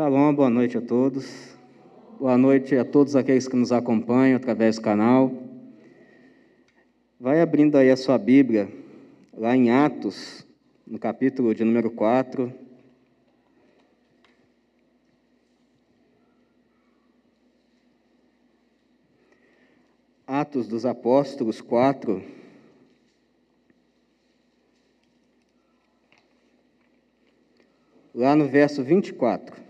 Shalom, boa noite a todos. Boa noite a todos aqueles que nos acompanham através do canal. Vai abrindo aí a sua Bíblia, lá em Atos, no capítulo de número 4. Atos dos Apóstolos 4. Lá no verso 24.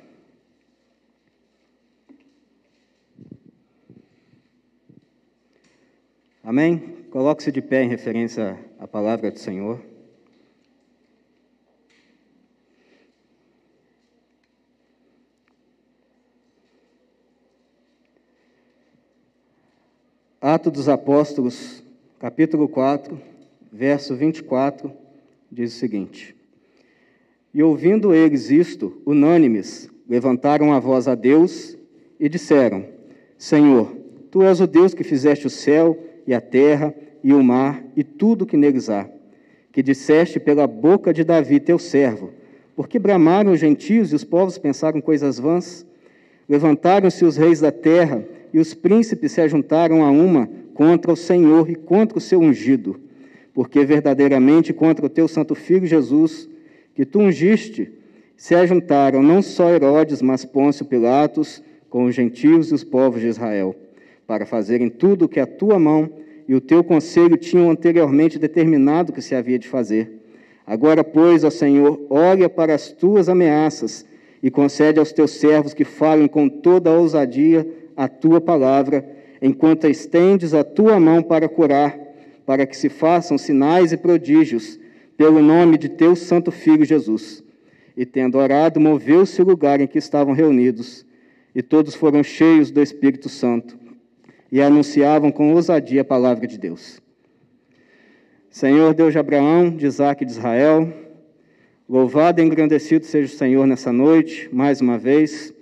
Amém? Coloque-se de pé em referência à palavra do Senhor. Atos dos Apóstolos, capítulo 4, verso 24, diz o seguinte: E ouvindo eles isto, unânimes, levantaram a voz a Deus e disseram: Senhor, tu és o Deus que fizeste o céu e a terra e o mar e tudo que neles há, que disseste pela boca de Davi, teu servo, porque bramaram os gentios e os povos pensaram coisas vãs? Levantaram-se os reis da terra e os príncipes se ajuntaram a uma contra o Senhor e contra o seu ungido, porque verdadeiramente contra o teu santo filho Jesus, que tu ungiste, se ajuntaram não só Herodes, mas Pôncio Pilatos, com os gentios e os povos de Israel para fazerem tudo o que a tua mão e o teu conselho tinham anteriormente determinado que se havia de fazer. Agora, pois, ó Senhor, olha para as tuas ameaças e concede aos teus servos que falem com toda a ousadia a tua palavra, enquanto estendes a tua mão para curar, para que se façam sinais e prodígios pelo nome de teu santo filho Jesus. E tendo orado, moveu-se o lugar em que estavam reunidos, e todos foram cheios do Espírito Santo e anunciavam com ousadia a palavra de Deus. Senhor Deus de Abraão, de Isaac e de Israel, louvado e engrandecido seja o Senhor nessa noite, mais uma vez.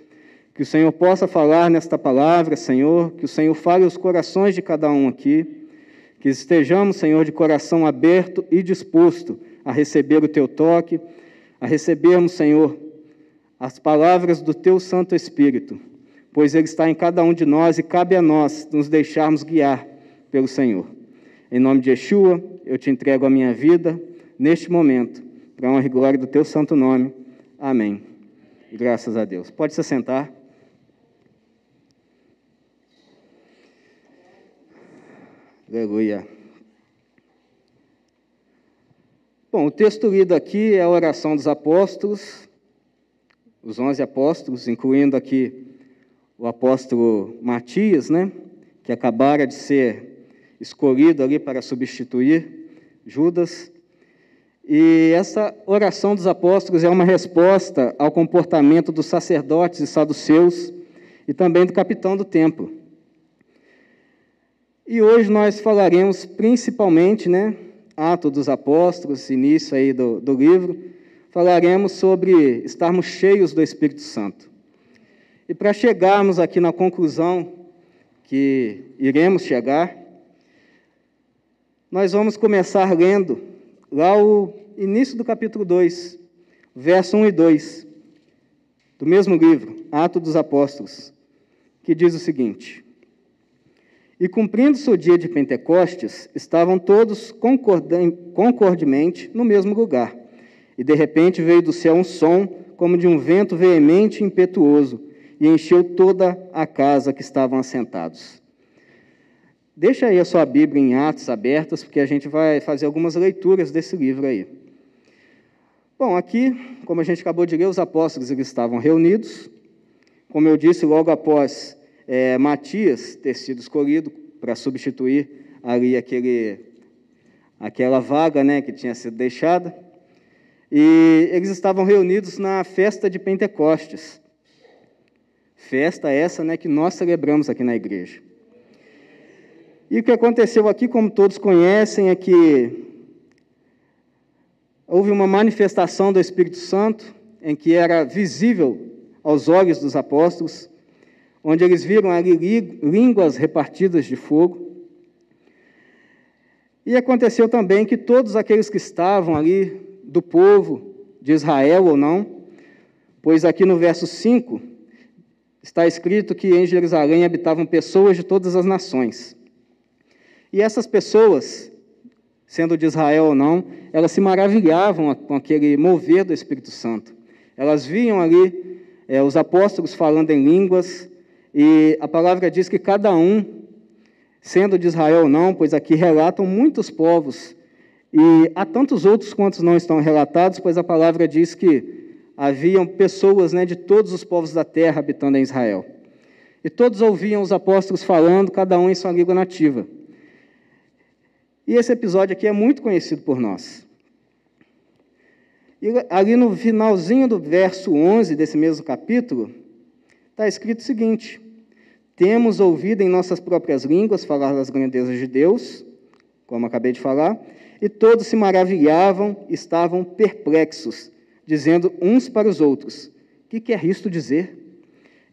Que o Senhor possa falar nesta palavra, Senhor, que o Senhor fale os corações de cada um aqui, que estejamos, Senhor, de coração aberto e disposto a receber o teu toque, a recebermos, Senhor, as palavras do teu Santo Espírito pois Ele está em cada um de nós e cabe a nós nos deixarmos guiar pelo Senhor. Em nome de Yeshua, eu te entrego a minha vida neste momento, para a honra e glória do teu santo nome. Amém. Graças a Deus. Pode se sentar. Aleluia. Bom, o texto lido aqui é a oração dos apóstolos, os onze apóstolos, incluindo aqui o apóstolo Matias, né, que acabara de ser escolhido ali para substituir Judas. E essa oração dos apóstolos é uma resposta ao comportamento dos sacerdotes e saduceus e também do capitão do templo. E hoje nós falaremos principalmente, né, Ato dos Apóstolos, início aí do, do livro, falaremos sobre estarmos cheios do Espírito Santo. E para chegarmos aqui na conclusão que iremos chegar, nós vamos começar lendo lá o início do capítulo 2, verso 1 e 2, do mesmo livro, Atos dos Apóstolos, que diz o seguinte: E cumprindo-se o dia de Pentecostes, estavam todos concordemente no mesmo lugar. E de repente veio do céu um som, como de um vento veemente e impetuoso, e encheu toda a casa que estavam assentados. Deixa aí a sua Bíblia em Atos abertas, porque a gente vai fazer algumas leituras desse livro aí. Bom, aqui, como a gente acabou de ler, os apóstolos eles estavam reunidos. Como eu disse, logo após é, Matias ter sido escolhido para substituir ali aquele, aquela vaga né, que tinha sido deixada. E eles estavam reunidos na festa de Pentecostes. Festa essa né, que nós celebramos aqui na igreja. E o que aconteceu aqui, como todos conhecem, é que houve uma manifestação do Espírito Santo, em que era visível aos olhos dos apóstolos, onde eles viram ali línguas repartidas de fogo. E aconteceu também que todos aqueles que estavam ali, do povo de Israel ou não, Pois aqui no verso 5 está escrito que em Jerusalém habitavam pessoas de todas as nações. E essas pessoas, sendo de Israel ou não, elas se maravilhavam com aquele mover do Espírito Santo. Elas viam ali é, os apóstolos falando em línguas, e a palavra diz que cada um, sendo de Israel ou não, pois aqui relatam muitos povos, e há tantos outros quantos não estão relatados, pois a palavra diz que haviam pessoas né, de todos os povos da terra habitando em Israel. E todos ouviam os apóstolos falando, cada um em sua língua nativa. E esse episódio aqui é muito conhecido por nós. E ali no finalzinho do verso 11 desse mesmo capítulo, está escrito o seguinte: Temos ouvido em nossas próprias línguas falar das grandezas de Deus, como acabei de falar, e todos se maravilhavam, estavam perplexos, dizendo uns para os outros: O que quer isto dizer?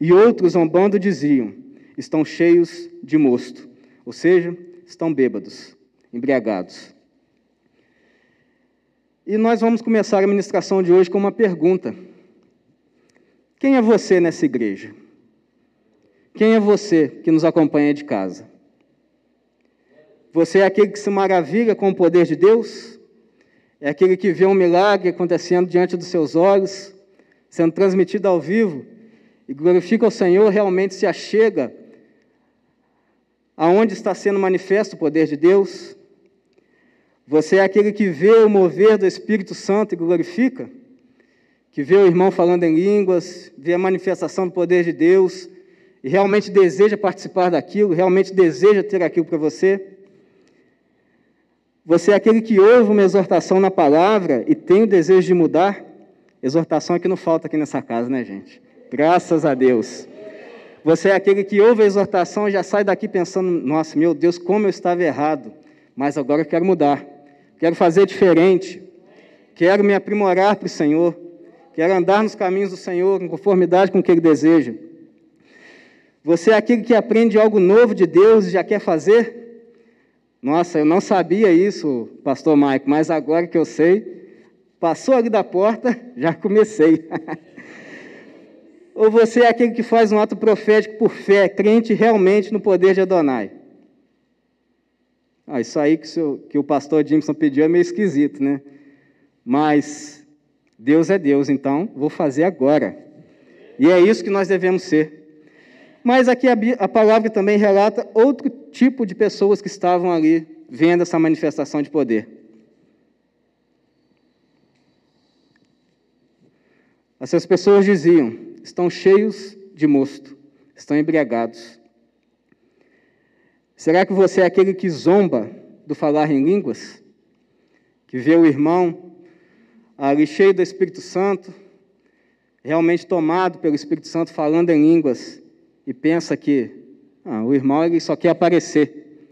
E outros, zombando, diziam: Estão cheios de mosto, ou seja, estão bêbados, embriagados. E nós vamos começar a ministração de hoje com uma pergunta: Quem é você nessa igreja? Quem é você que nos acompanha de casa? Você é aquele que se maravilha com o poder de Deus? É aquele que vê um milagre acontecendo diante dos seus olhos, sendo transmitido ao vivo e glorifica o Senhor, realmente se achega aonde está sendo manifesto o poder de Deus? Você é aquele que vê o mover do Espírito Santo e glorifica? Que vê o irmão falando em línguas, vê a manifestação do poder de Deus e realmente deseja participar daquilo, realmente deseja ter aquilo para você? Você é aquele que ouve uma exortação na palavra e tem o desejo de mudar? Exortação é que não falta aqui nessa casa, né, gente? Graças a Deus. Você é aquele que ouve a exortação e já sai daqui pensando: nossa, meu Deus, como eu estava errado, mas agora eu quero mudar quero fazer diferente, quero me aprimorar para o Senhor, quero andar nos caminhos do Senhor em conformidade com o que Ele deseja. Você é aquele que aprende algo novo de Deus e já quer fazer? Nossa, eu não sabia isso, pastor Maico, mas agora que eu sei, passou ali da porta, já comecei. Ou você é aquele que faz um ato profético por fé, crente realmente no poder de Adonai? Ah, isso aí que, seu, que o pastor Jimson pediu é meio esquisito, né? Mas Deus é Deus, então vou fazer agora. E é isso que nós devemos ser. Mas aqui a, a palavra também relata outro tipo de pessoas que estavam ali vendo essa manifestação de poder. Essas pessoas diziam: estão cheios de mosto, estão embriagados. Será que você é aquele que zomba do falar em línguas? Que vê o irmão ali cheio do Espírito Santo, realmente tomado pelo Espírito Santo, falando em línguas, e pensa que ah, o irmão ele só quer aparecer.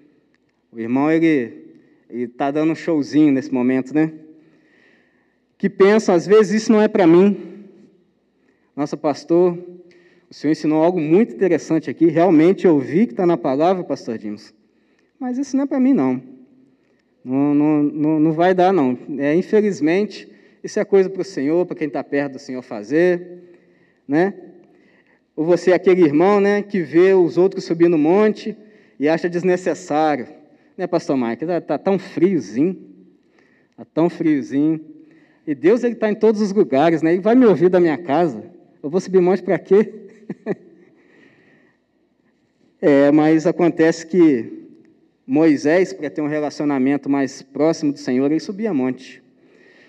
O irmão ele está dando um showzinho nesse momento, né? Que pensa, às vezes, isso não é para mim. Nosso pastor o senhor ensinou algo muito interessante aqui. Realmente eu vi que está na palavra, pastor Dimos. Mas isso não é para mim, não. Não, não, não. não, vai dar, não. É, infelizmente, isso é coisa para o Senhor, para quem está perto do Senhor fazer. Né? Ou você é aquele irmão né, que vê os outros subir no monte e acha desnecessário. Né, pastor Mike? Está tá tão friozinho. Está tão friozinho. E Deus está em todos os lugares, né? Ele vai me ouvir da minha casa. Eu vou subir monte para quê? é, mas acontece que Moisés, para ter um relacionamento mais próximo do Senhor, ele subia monte.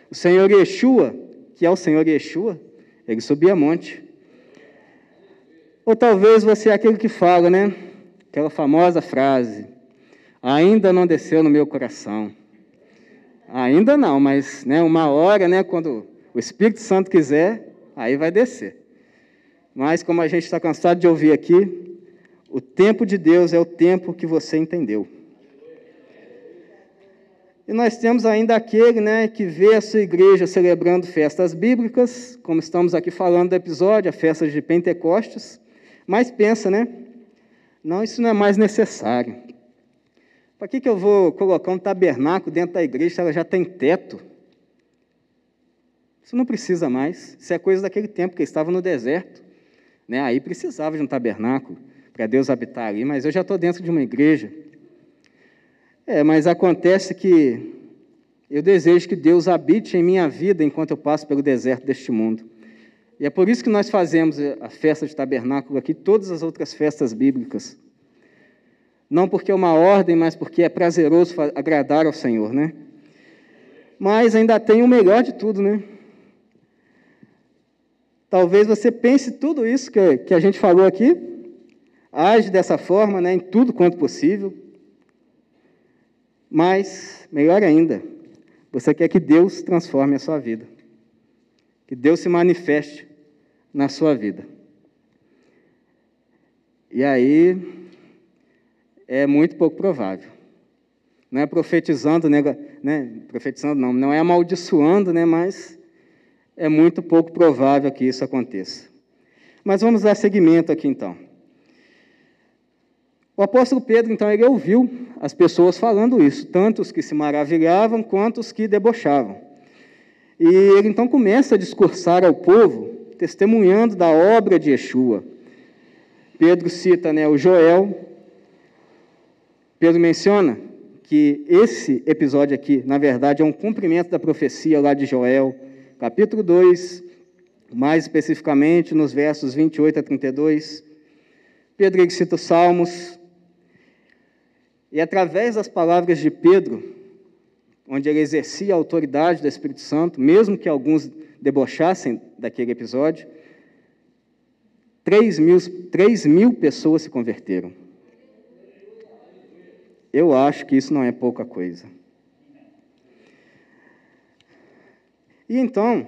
O Senhor Yeshua, que é o Senhor Yeshua, ele subia monte. Ou talvez você é aquele que fala, né? Aquela famosa frase: ainda não desceu no meu coração. Ainda não, mas né, uma hora, né, quando o Espírito Santo quiser, aí vai descer. Mas, como a gente está cansado de ouvir aqui, o tempo de Deus é o tempo que você entendeu. E nós temos ainda aquele né, que vê a sua igreja celebrando festas bíblicas, como estamos aqui falando do episódio, a festa de Pentecostes, mas pensa, né? Não, isso não é mais necessário. Para que, que eu vou colocar um tabernáculo dentro da igreja se ela já tem teto? Isso não precisa mais. Isso é coisa daquele tempo que estava no deserto. Né? Aí precisava de um tabernáculo para Deus habitar ali, mas eu já estou dentro de uma igreja. É, mas acontece que eu desejo que Deus habite em minha vida enquanto eu passo pelo deserto deste mundo. E é por isso que nós fazemos a festa de tabernáculo aqui, todas as outras festas bíblicas. Não porque é uma ordem, mas porque é prazeroso agradar ao Senhor, né? Mas ainda tem o melhor de tudo, né? Talvez você pense tudo isso que, que a gente falou aqui, age dessa forma, né, em tudo quanto possível. Mas, melhor ainda, você quer que Deus transforme a sua vida. Que Deus se manifeste na sua vida. E aí é muito pouco provável. Não é profetizando, né, né, profetizando não, não é amaldiçoando, né, mas é muito pouco provável que isso aconteça. Mas vamos dar seguimento aqui então. O apóstolo Pedro, então, ele ouviu as pessoas falando isso, tanto os que se maravilhavam quanto os que debochavam. E ele então começa a discursar ao povo, testemunhando da obra de Yeshua. Pedro cita né, o Joel. Pedro menciona que esse episódio aqui, na verdade, é um cumprimento da profecia lá de Joel, capítulo 2, mais especificamente nos versos 28 a 32. Pedro cita os Salmos. E através das palavras de Pedro, onde ele exercia a autoridade do Espírito Santo, mesmo que alguns debochassem daquele episódio, 3 mil, 3 mil pessoas se converteram. Eu acho que isso não é pouca coisa. E então,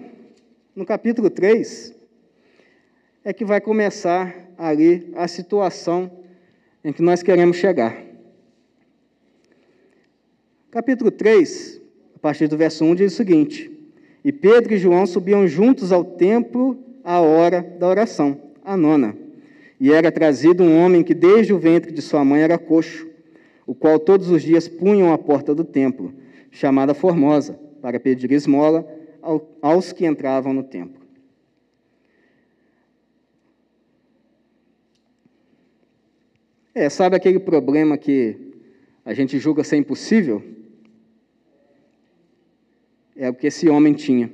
no capítulo 3, é que vai começar ali a situação em que nós queremos chegar. Capítulo 3, a partir do verso 1, diz o seguinte: E Pedro e João subiam juntos ao templo à hora da oração, a nona. E era trazido um homem que desde o ventre de sua mãe era coxo, o qual todos os dias punham à porta do templo, chamada Formosa, para pedir esmola aos que entravam no templo. É, sabe aquele problema que a gente julga ser impossível? É o que esse homem tinha.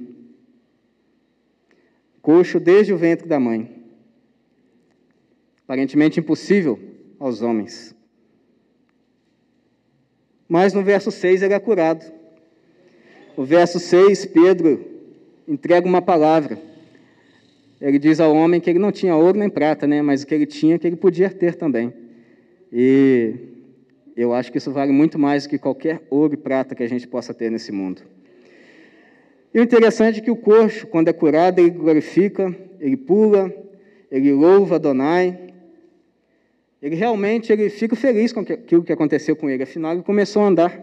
Coxo desde o ventre da mãe. Aparentemente impossível aos homens. Mas no verso 6 ele é curado. No verso 6, Pedro entrega uma palavra. Ele diz ao homem que ele não tinha ouro nem prata, né, mas o que ele tinha, que ele podia ter também. E eu acho que isso vale muito mais do que qualquer ouro e prata que a gente possa ter nesse mundo. E o interessante é que o coxo, quando é curado, ele glorifica, ele pula, ele louva Adonai. Ele realmente ele fica feliz com aquilo que aconteceu com ele, afinal ele começou a andar.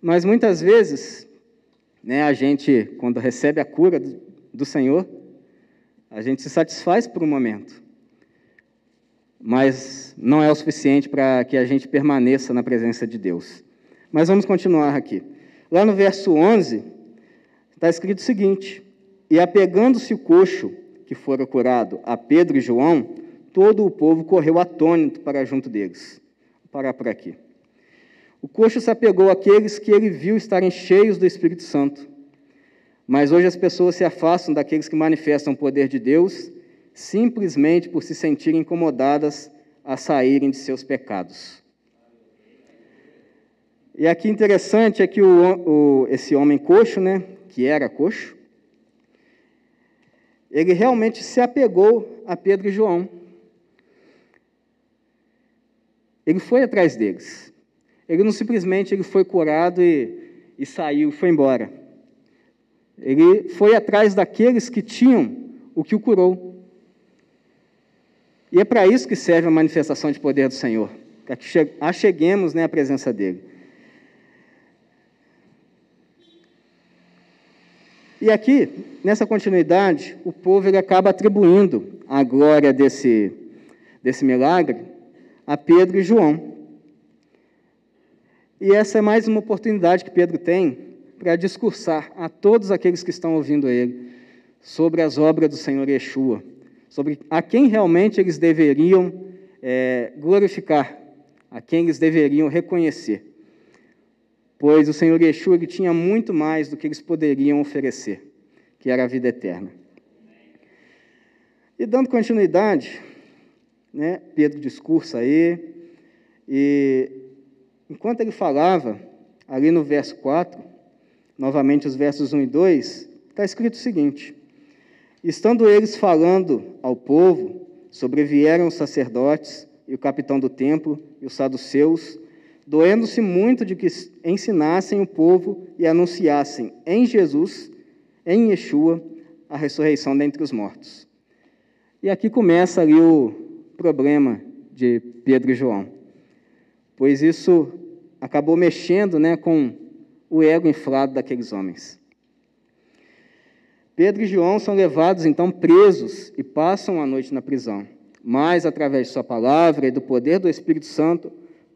Mas muitas vezes, né, a gente, quando recebe a cura do, Senhor, a gente se satisfaz por um momento. Mas não é o suficiente para que a gente permaneça na presença de Deus. Mas vamos continuar aqui. Lá no verso 11, está escrito o seguinte: E apegando-se o coxo que fora curado a Pedro e João, todo o povo correu atônito para junto deles. Vou parar por aqui. O coxo se apegou àqueles que ele viu estarem cheios do Espírito Santo. Mas hoje as pessoas se afastam daqueles que manifestam o poder de Deus, simplesmente por se sentirem incomodadas a saírem de seus pecados. E aqui interessante é que o, o, esse homem coxo, né, que era coxo, ele realmente se apegou a Pedro e João. Ele foi atrás deles. Ele não simplesmente ele foi curado e, e saiu, foi embora. Ele foi atrás daqueles que tinham o que o curou. E é para isso que serve a manifestação de poder do Senhor, para que acheguemos né, a presença dele. E aqui, nessa continuidade, o povo ele acaba atribuindo a glória desse, desse milagre a Pedro e João. E essa é mais uma oportunidade que Pedro tem para discursar a todos aqueles que estão ouvindo ele sobre as obras do Senhor Yeshua, sobre a quem realmente eles deveriam é, glorificar, a quem eles deveriam reconhecer. Pois o Senhor Yeshua ele tinha muito mais do que eles poderiam oferecer, que era a vida eterna. E dando continuidade, né, Pedro discursa aí, e enquanto ele falava, ali no verso 4, novamente os versos 1 e 2, está escrito o seguinte: Estando eles falando ao povo, sobrevieram os sacerdotes e o capitão do templo e os saduceus, doendo-se muito de que ensinassem o povo e anunciassem em Jesus, em Yeshua, a ressurreição dentre os mortos. E aqui começa ali o problema de Pedro e João, pois isso acabou mexendo né, com o ego inflado daqueles homens. Pedro e João são levados então presos e passam a noite na prisão. Mas, através de Sua palavra e do poder do Espírito Santo,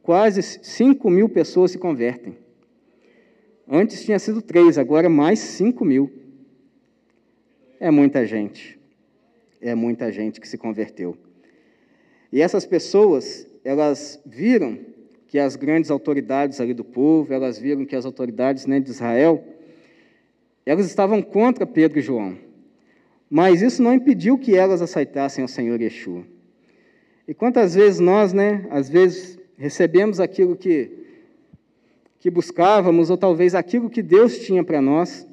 quase 5 mil pessoas se convertem. Antes tinha sido três, agora mais 5 mil. É muita gente. É muita gente que se converteu. E essas pessoas, elas viram que as grandes autoridades ali do povo, elas viram que as autoridades né, de Israel, elas estavam contra Pedro e João. Mas isso não impediu que elas aceitassem o Senhor Yeshua. E quantas vezes nós, né, às vezes recebemos aquilo que, que buscávamos, ou talvez aquilo que Deus tinha para nós,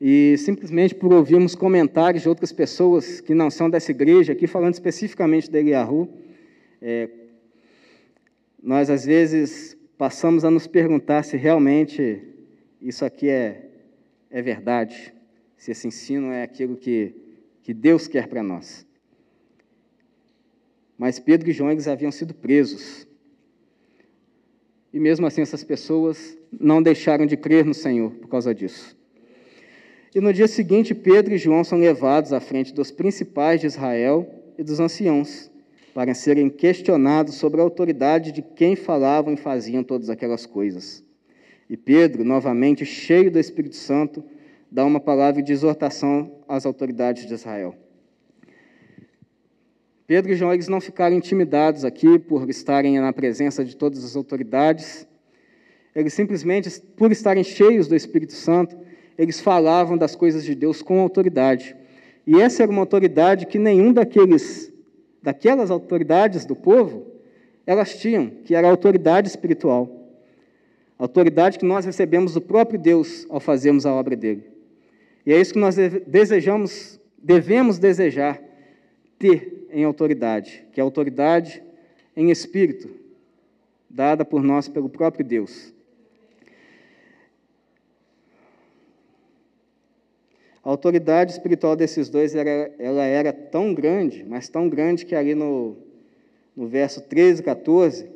e simplesmente por ouvirmos comentários de outras pessoas que não são dessa igreja, aqui falando especificamente da Eliahu, é, nós às vezes passamos a nos perguntar se realmente isso aqui é, é verdade, se esse ensino é aquilo que, que Deus quer para nós. Mas Pedro e João eles haviam sido presos. E mesmo assim, essas pessoas não deixaram de crer no Senhor por causa disso. E no dia seguinte, Pedro e João são levados à frente dos principais de Israel e dos anciãos para serem questionados sobre a autoridade de quem falavam e faziam todas aquelas coisas. E Pedro, novamente cheio do Espírito Santo, dá uma palavra de exortação às autoridades de Israel. Pedro e João eles não ficaram intimidados aqui por estarem na presença de todas as autoridades. Eles simplesmente, por estarem cheios do Espírito Santo, eles falavam das coisas de Deus com autoridade. E essa era uma autoridade que nenhum daqueles daquelas autoridades do povo, elas tinham, que era a autoridade espiritual. A autoridade que nós recebemos do próprio Deus ao fazermos a obra dele. E é isso que nós desejamos, devemos desejar ter em autoridade, que é autoridade em espírito, dada por nós pelo próprio Deus. A autoridade espiritual desses dois era, ela era tão grande, mas tão grande que ali no, no verso 13 e 14,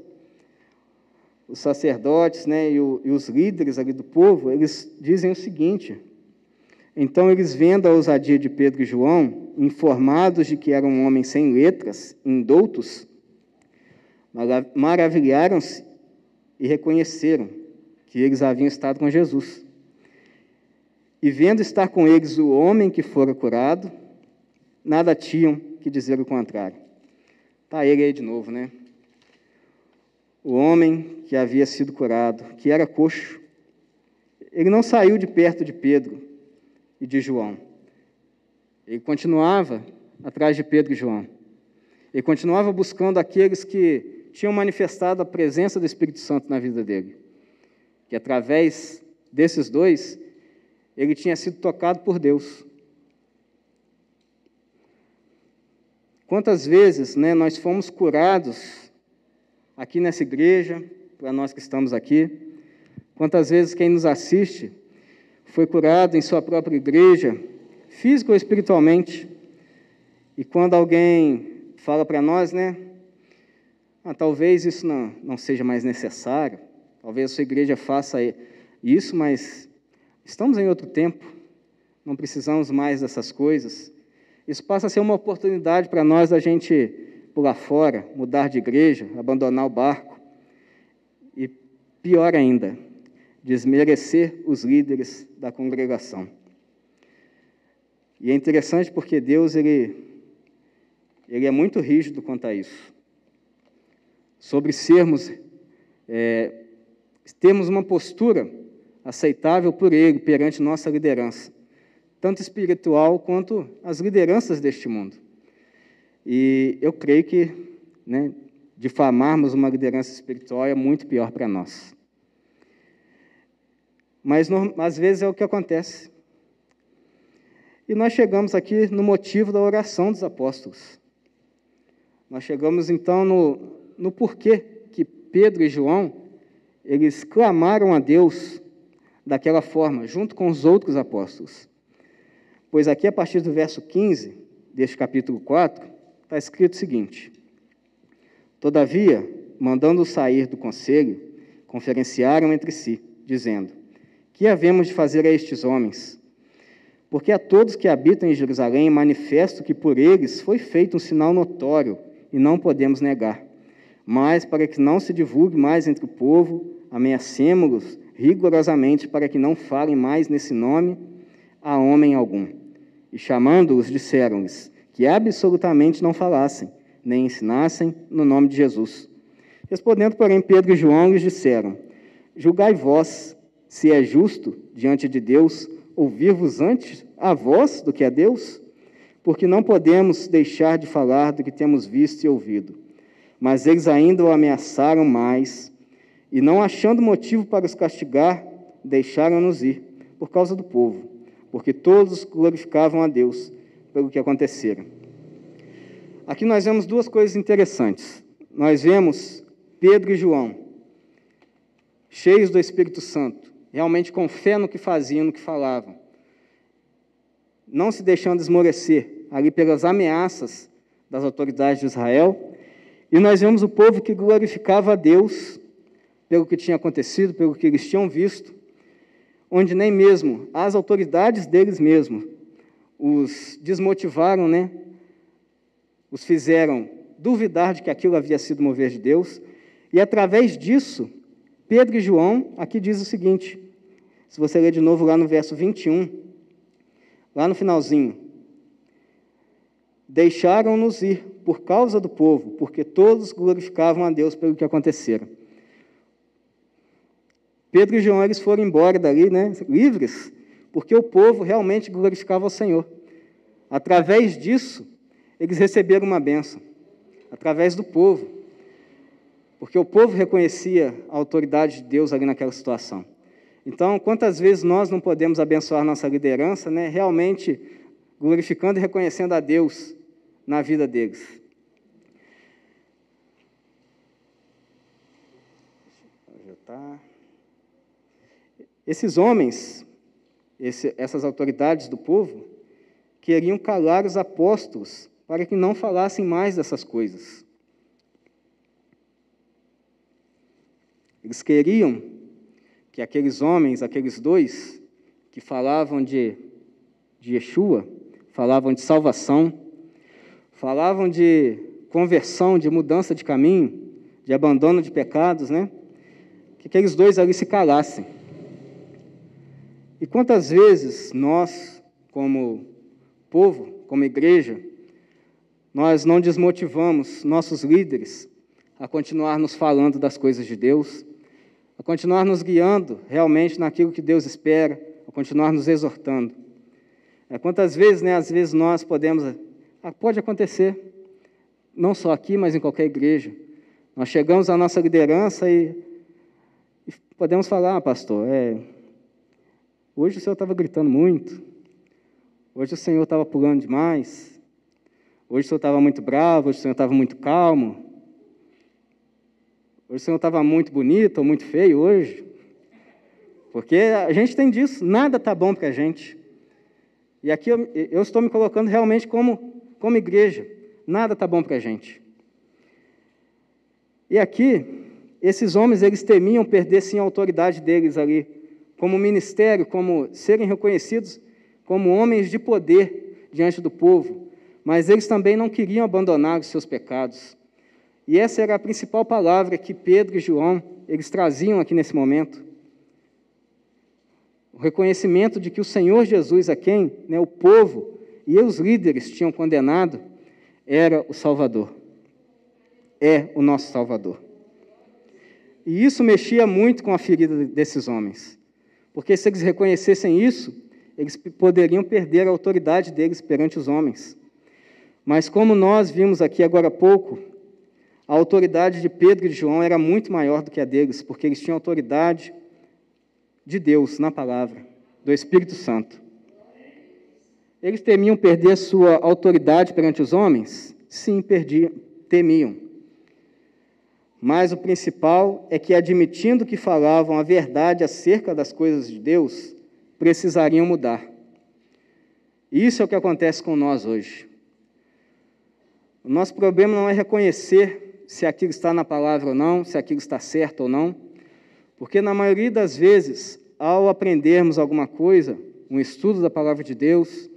os sacerdotes né, e, o, e os líderes ali do povo, eles dizem o seguinte, então eles vendo a ousadia de Pedro e João, informados de que eram homens sem letras, indoutos, maravilharam-se e reconheceram que eles haviam estado com Jesus. E vendo estar com eles o homem que fora curado, nada tinham que dizer o contrário. Está ele aí de novo, né? O homem que havia sido curado, que era coxo, ele não saiu de perto de Pedro e de João. Ele continuava atrás de Pedro e João. Ele continuava buscando aqueles que tinham manifestado a presença do Espírito Santo na vida dele. Que através desses dois, ele tinha sido tocado por Deus. Quantas vezes né, nós fomos curados aqui nessa igreja, para nós que estamos aqui, quantas vezes quem nos assiste foi curado em sua própria igreja, físico ou espiritualmente, e quando alguém fala para nós, né, ah, talvez isso não, não seja mais necessário, talvez a sua igreja faça isso, mas Estamos em outro tempo, não precisamos mais dessas coisas. Isso passa a ser uma oportunidade para nós a gente pular fora, mudar de igreja, abandonar o barco. E pior ainda, desmerecer os líderes da congregação. E é interessante porque Deus ele, ele é muito rígido quanto a isso. Sobre sermos, é, termos uma postura aceitável por Ele perante nossa liderança, tanto espiritual quanto as lideranças deste mundo. E eu creio que né, difamarmos uma liderança espiritual é muito pior para nós. Mas às vezes é o que acontece. E nós chegamos aqui no motivo da oração dos apóstolos. Nós chegamos então no, no porquê que Pedro e João eles clamaram a Deus daquela forma, junto com os outros apóstolos. Pois aqui, a partir do verso 15 deste capítulo 4, está escrito o seguinte: Todavia, mandando sair do conselho, conferenciaram entre si, dizendo: Que havemos de fazer a estes homens? Porque a todos que habitam em Jerusalém manifesto que por eles foi feito um sinal notório e não podemos negar. Mas, para que não se divulgue mais entre o povo, ameacemos-los rigorosamente para que não falem mais nesse nome a homem algum. E chamando-os, disseram-lhes que absolutamente não falassem, nem ensinassem no nome de Jesus. Respondendo, porém, Pedro e João lhes disseram: Julgai vós se é justo diante de Deus ouvir-vos antes a vós do que a Deus? Porque não podemos deixar de falar do que temos visto e ouvido. Mas eles ainda o ameaçaram mais, e não achando motivo para os castigar, deixaram-nos ir, por causa do povo, porque todos glorificavam a Deus pelo que acontecera. Aqui nós vemos duas coisas interessantes. Nós vemos Pedro e João, cheios do Espírito Santo, realmente com fé no que faziam, no que falavam, não se deixando esmorecer ali pelas ameaças das autoridades de Israel. E nós vemos o povo que glorificava a Deus pelo que tinha acontecido, pelo que eles tinham visto, onde nem mesmo as autoridades deles mesmos os desmotivaram, né? Os fizeram duvidar de que aquilo havia sido mover de Deus, e através disso, Pedro e João aqui diz o seguinte: se você ler de novo lá no verso 21, lá no finalzinho. Deixaram-nos ir por causa do povo, porque todos glorificavam a Deus pelo que acontecera. Pedro e João eles foram embora dali, né, livres, porque o povo realmente glorificava o Senhor. Através disso, eles receberam uma bênção, através do povo, porque o povo reconhecia a autoridade de Deus ali naquela situação. Então, quantas vezes nós não podemos abençoar nossa liderança, né, realmente glorificando e reconhecendo a Deus na vida deles? Esses homens, esse, essas autoridades do povo, queriam calar os apóstolos para que não falassem mais dessas coisas. Eles queriam que aqueles homens, aqueles dois, que falavam de, de Yeshua, falavam de salvação, falavam de conversão, de mudança de caminho, de abandono de pecados, né? Que aqueles dois ali se calassem. E quantas vezes nós, como povo, como igreja, nós não desmotivamos nossos líderes a continuar nos falando das coisas de Deus, continuar nos guiando realmente naquilo que Deus espera, continuar nos exortando. É, quantas vezes, né, às vezes nós podemos, ah, pode acontecer, não só aqui, mas em qualquer igreja. Nós chegamos à nossa liderança e, e podemos falar, ah, pastor, é, hoje o senhor estava gritando muito, hoje o senhor estava pulando demais, hoje o senhor estava muito bravo, hoje o senhor estava muito calmo, Hoje o Senhor estava muito bonito ou muito feio hoje. Porque a gente tem disso, nada está bom para a gente. E aqui eu, eu, estou me colocando realmente como, como igreja, nada está bom para a gente. E aqui, esses homens, eles temiam perder sim a autoridade deles ali, como ministério, como serem reconhecidos como homens de poder diante do povo, mas eles também não queriam abandonar os seus pecados. E essa era a principal palavra que Pedro e João eles traziam aqui nesse momento. o reconhecimento de que o Senhor Jesus, a quem né, o povo e os líderes tinham condenado, era o Salvador. É o nosso Salvador. E isso mexia muito com a ferida desses homens. Porque se eles reconhecessem isso, eles poderiam perder a autoridade deles perante os homens. Mas como nós vimos aqui agora há pouco, a autoridade de Pedro e de João era muito maior do que a deles, porque eles tinham autoridade de Deus na palavra, do Espírito Santo. Eles temiam perder sua autoridade perante os homens? Sim, perdiam, temiam. Mas o principal é que, admitindo que falavam a verdade acerca das coisas de Deus, precisariam mudar. Isso é o que acontece com nós hoje. O nosso problema não é reconhecer se aquilo está na palavra ou não, se aquilo está certo ou não, porque na maioria das vezes, ao aprendermos alguma coisa, um estudo da palavra de Deus,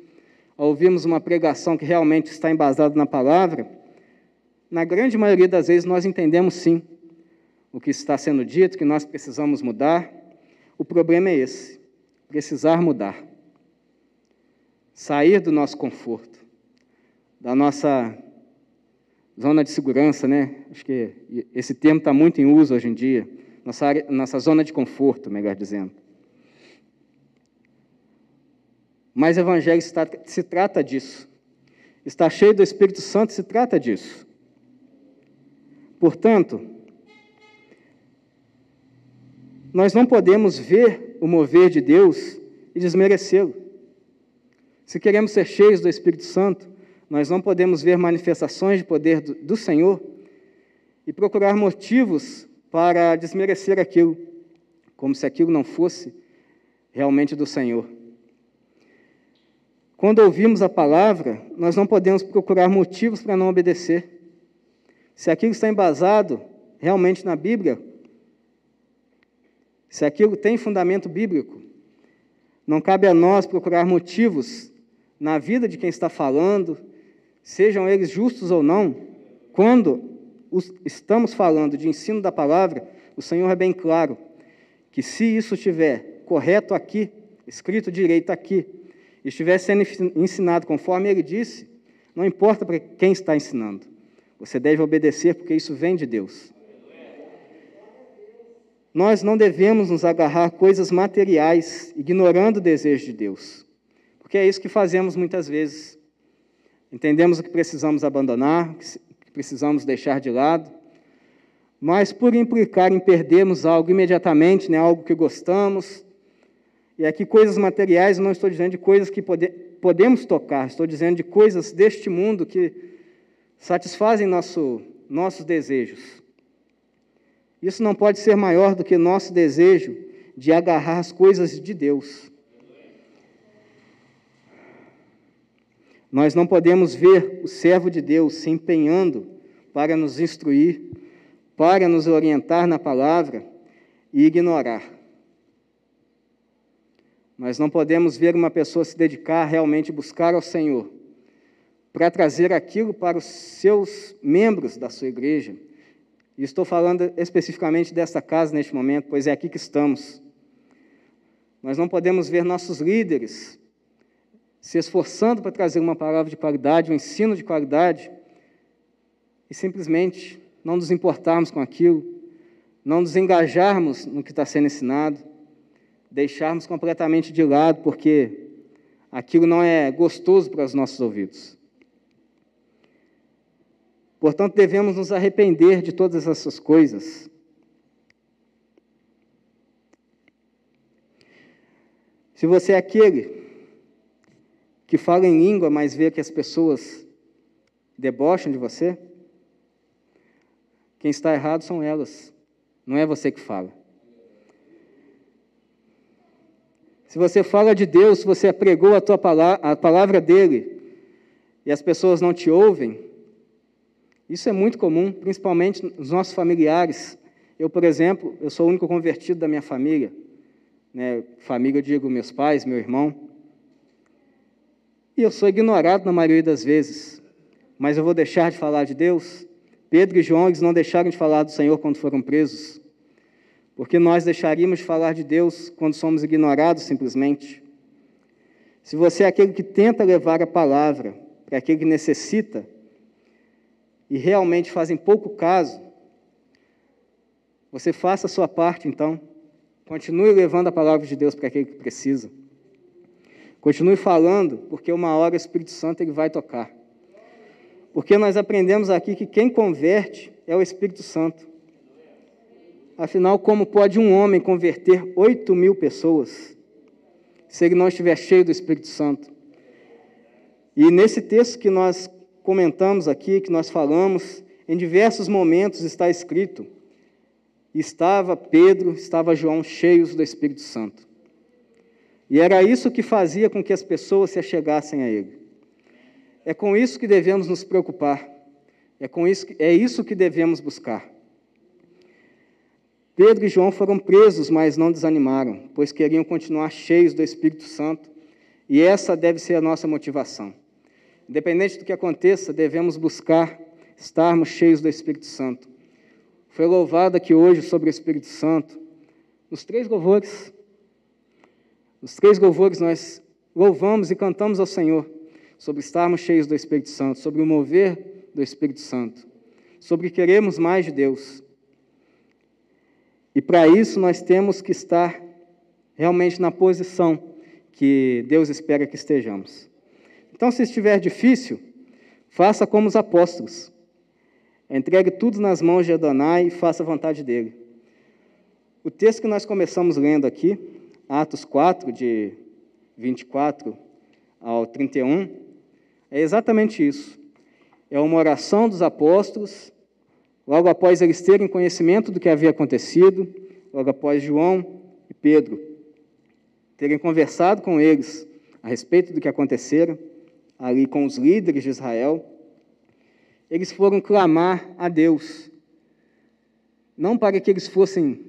ao ouvirmos uma pregação que realmente está embasada na palavra, na grande maioria das vezes nós entendemos sim o que está sendo dito, que nós precisamos mudar. O problema é esse: precisar mudar. Sair do nosso conforto, da nossa zona de segurança, né? Acho que esse termo está muito em uso hoje em dia. Nossa, área, nossa zona de conforto, melhor dizendo. Mas o Evangelho está, se trata disso. Está cheio do Espírito Santo, se trata disso. Portanto, nós não podemos ver o mover de Deus e desmerecê-lo. Se queremos ser cheios do Espírito Santo, nós não podemos ver manifestações de poder do, do Senhor e procurar motivos para desmerecer aquilo, como se aquilo não fosse realmente do Senhor. Quando ouvimos a palavra, nós não podemos procurar motivos para não obedecer. Se aquilo está embasado realmente na Bíblia, se aquilo tem fundamento bíblico, não cabe a nós procurar motivos na vida de quem está falando, sejam eles justos ou não, quando estamos falando de ensino da palavra, o Senhor é bem claro que se isso estiver correto aqui, escrito direito aqui, estiver sendo ensinado conforme ele disse, não importa para quem está ensinando, você deve obedecer porque isso vem de Deus. Nós não devemos nos agarrar a coisas materiais, ignorando o desejo de Deus, porque é isso que fazemos muitas vezes. Entendemos o que precisamos abandonar, o que precisamos deixar de lado, mas por implicar em perdermos algo imediatamente, né, algo que gostamos, e aqui coisas materiais, não estou dizendo de coisas que pode, podemos tocar, estou dizendo de coisas deste mundo que satisfazem nosso, nossos desejos. Isso não pode ser maior do que nosso desejo de agarrar as coisas de Deus. Nós não podemos ver o servo de Deus se empenhando para nos instruir, para nos orientar na palavra e ignorar. Nós não podemos ver uma pessoa se dedicar realmente a buscar ao Senhor, para trazer aquilo para os seus membros da sua igreja. E estou falando especificamente desta casa neste momento, pois é aqui que estamos. Nós não podemos ver nossos líderes se esforçando para trazer uma palavra de qualidade, um ensino de qualidade, e simplesmente não nos importarmos com aquilo, não nos engajarmos no que está sendo ensinado, deixarmos completamente de lado, porque aquilo não é gostoso para os nossos ouvidos. Portanto, devemos nos arrepender de todas essas coisas. Se você é aquele que fala em língua, mas vê que as pessoas debocham de você, quem está errado são elas, não é você que fala. Se você fala de Deus, se você pregou a, tua palavra, a palavra dele e as pessoas não te ouvem, isso é muito comum, principalmente nos nossos familiares. Eu, por exemplo, eu sou o único convertido da minha família. Né? Família, eu digo meus pais, meu irmão. E eu sou ignorado na maioria das vezes. Mas eu vou deixar de falar de Deus? Pedro e João eles não deixaram de falar do Senhor quando foram presos. Porque nós deixaríamos de falar de Deus quando somos ignorados simplesmente? Se você é aquele que tenta levar a palavra para aquele que necessita e realmente fazem pouco caso, você faça a sua parte então. Continue levando a palavra de Deus para aquele que precisa. Continue falando, porque uma hora o Espírito Santo ele vai tocar. Porque nós aprendemos aqui que quem converte é o Espírito Santo. Afinal, como pode um homem converter oito mil pessoas se ele não estiver cheio do Espírito Santo? E nesse texto que nós comentamos aqui, que nós falamos, em diversos momentos está escrito: estava Pedro, estava João cheios do Espírito Santo. E era isso que fazia com que as pessoas se achegassem a ele. É com isso que devemos nos preocupar. É com isso é isso que devemos buscar. Pedro e João foram presos, mas não desanimaram, pois queriam continuar cheios do Espírito Santo, e essa deve ser a nossa motivação. Independente do que aconteça, devemos buscar estarmos cheios do Espírito Santo. Foi louvado aqui hoje sobre o Espírito Santo, nos três louvores. Nos três louvores nós louvamos e cantamos ao Senhor sobre estarmos cheios do Espírito Santo, sobre o mover do Espírito Santo, sobre queremos mais de Deus. E para isso nós temos que estar realmente na posição que Deus espera que estejamos. Então, se estiver difícil, faça como os apóstolos. Entregue tudo nas mãos de Adonai e faça a vontade dele. O texto que nós começamos lendo aqui, Atos 4, de 24 ao 31, é exatamente isso. É uma oração dos apóstolos Logo após eles terem conhecimento do que havia acontecido, logo após João e Pedro terem conversado com eles a respeito do que acontecera, ali com os líderes de Israel, eles foram clamar a Deus, não para que eles fossem,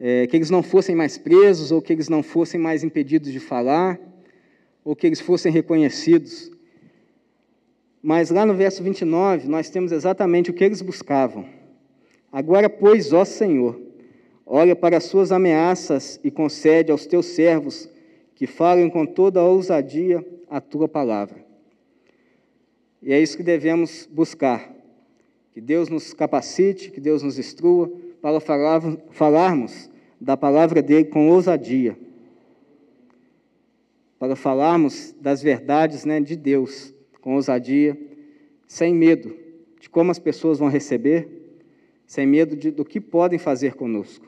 é, que eles não fossem mais presos, ou que eles não fossem mais impedidos de falar, ou que eles fossem reconhecidos, mas lá no verso 29, nós temos exatamente o que eles buscavam. Agora, pois, ó Senhor, olha para as suas ameaças e concede aos teus servos que falem com toda a ousadia a tua palavra. E é isso que devemos buscar. Que Deus nos capacite, que Deus nos instrua para falar, falarmos da palavra dele com ousadia. Para falarmos das verdades né, de Deus com ousadia, sem medo de como as pessoas vão receber, sem medo de, do que podem fazer conosco,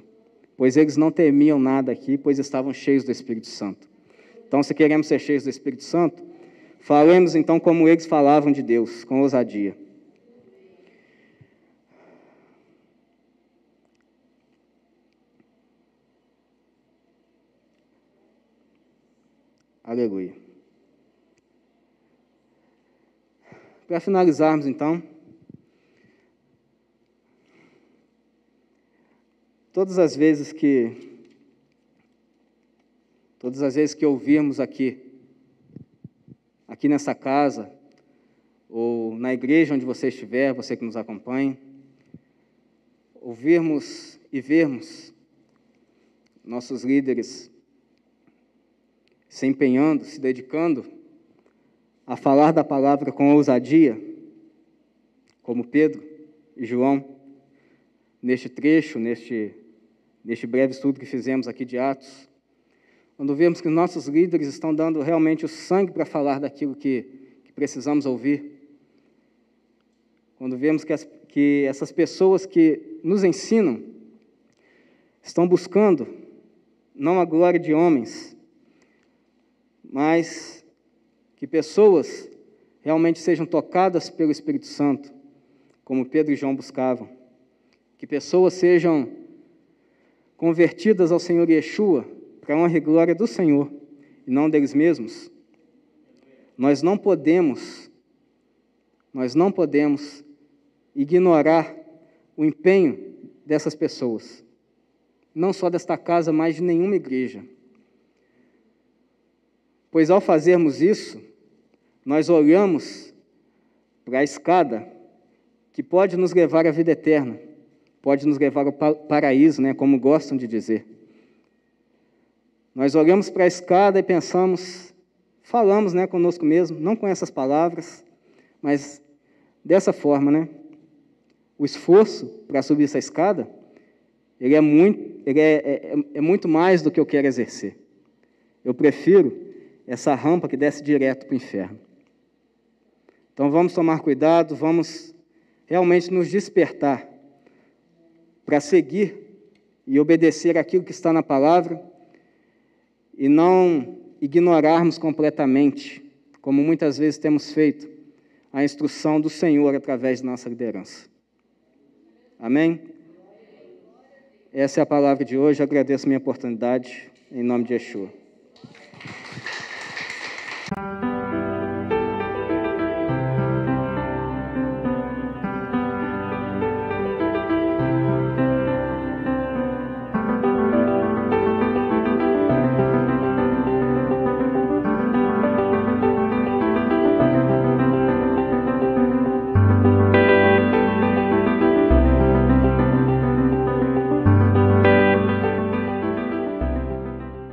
pois eles não temiam nada aqui, pois estavam cheios do Espírito Santo. Então, se queremos ser cheios do Espírito Santo, falemos então como eles falavam de Deus, com ousadia. Aleluia. Para finalizarmos, então, todas as vezes que todas as vezes que ouvirmos aqui aqui nessa casa ou na igreja onde você estiver, você que nos acompanha, ouvirmos e vermos nossos líderes se empenhando, se dedicando a falar da palavra com ousadia, como Pedro e João, neste trecho, neste, neste breve estudo que fizemos aqui de Atos, quando vemos que nossos líderes estão dando realmente o sangue para falar daquilo que, que precisamos ouvir, quando vemos que, as, que essas pessoas que nos ensinam estão buscando não a glória de homens, mas que pessoas realmente sejam tocadas pelo Espírito Santo, como Pedro e João buscavam. Que pessoas sejam convertidas ao Senhor Yeshua para a honra e glória do Senhor e não deles mesmos. Nós não podemos, nós não podemos ignorar o empenho dessas pessoas, não só desta casa, mas de nenhuma igreja. Pois ao fazermos isso, nós olhamos para a escada que pode nos levar à vida eterna, pode nos levar ao paraíso, né, como gostam de dizer. Nós olhamos para a escada e pensamos, falamos né, conosco mesmo, não com essas palavras, mas dessa forma, né? O esforço para subir essa escada, ele é muito, ele é, é, é muito mais do que eu quero exercer. Eu prefiro essa rampa que desce direto para o inferno. Então vamos tomar cuidado, vamos realmente nos despertar para seguir e obedecer aquilo que está na palavra e não ignorarmos completamente, como muitas vezes temos feito, a instrução do Senhor através da nossa liderança. Amém? Essa é a palavra de hoje. Agradeço a minha oportunidade, em nome de Yeshua.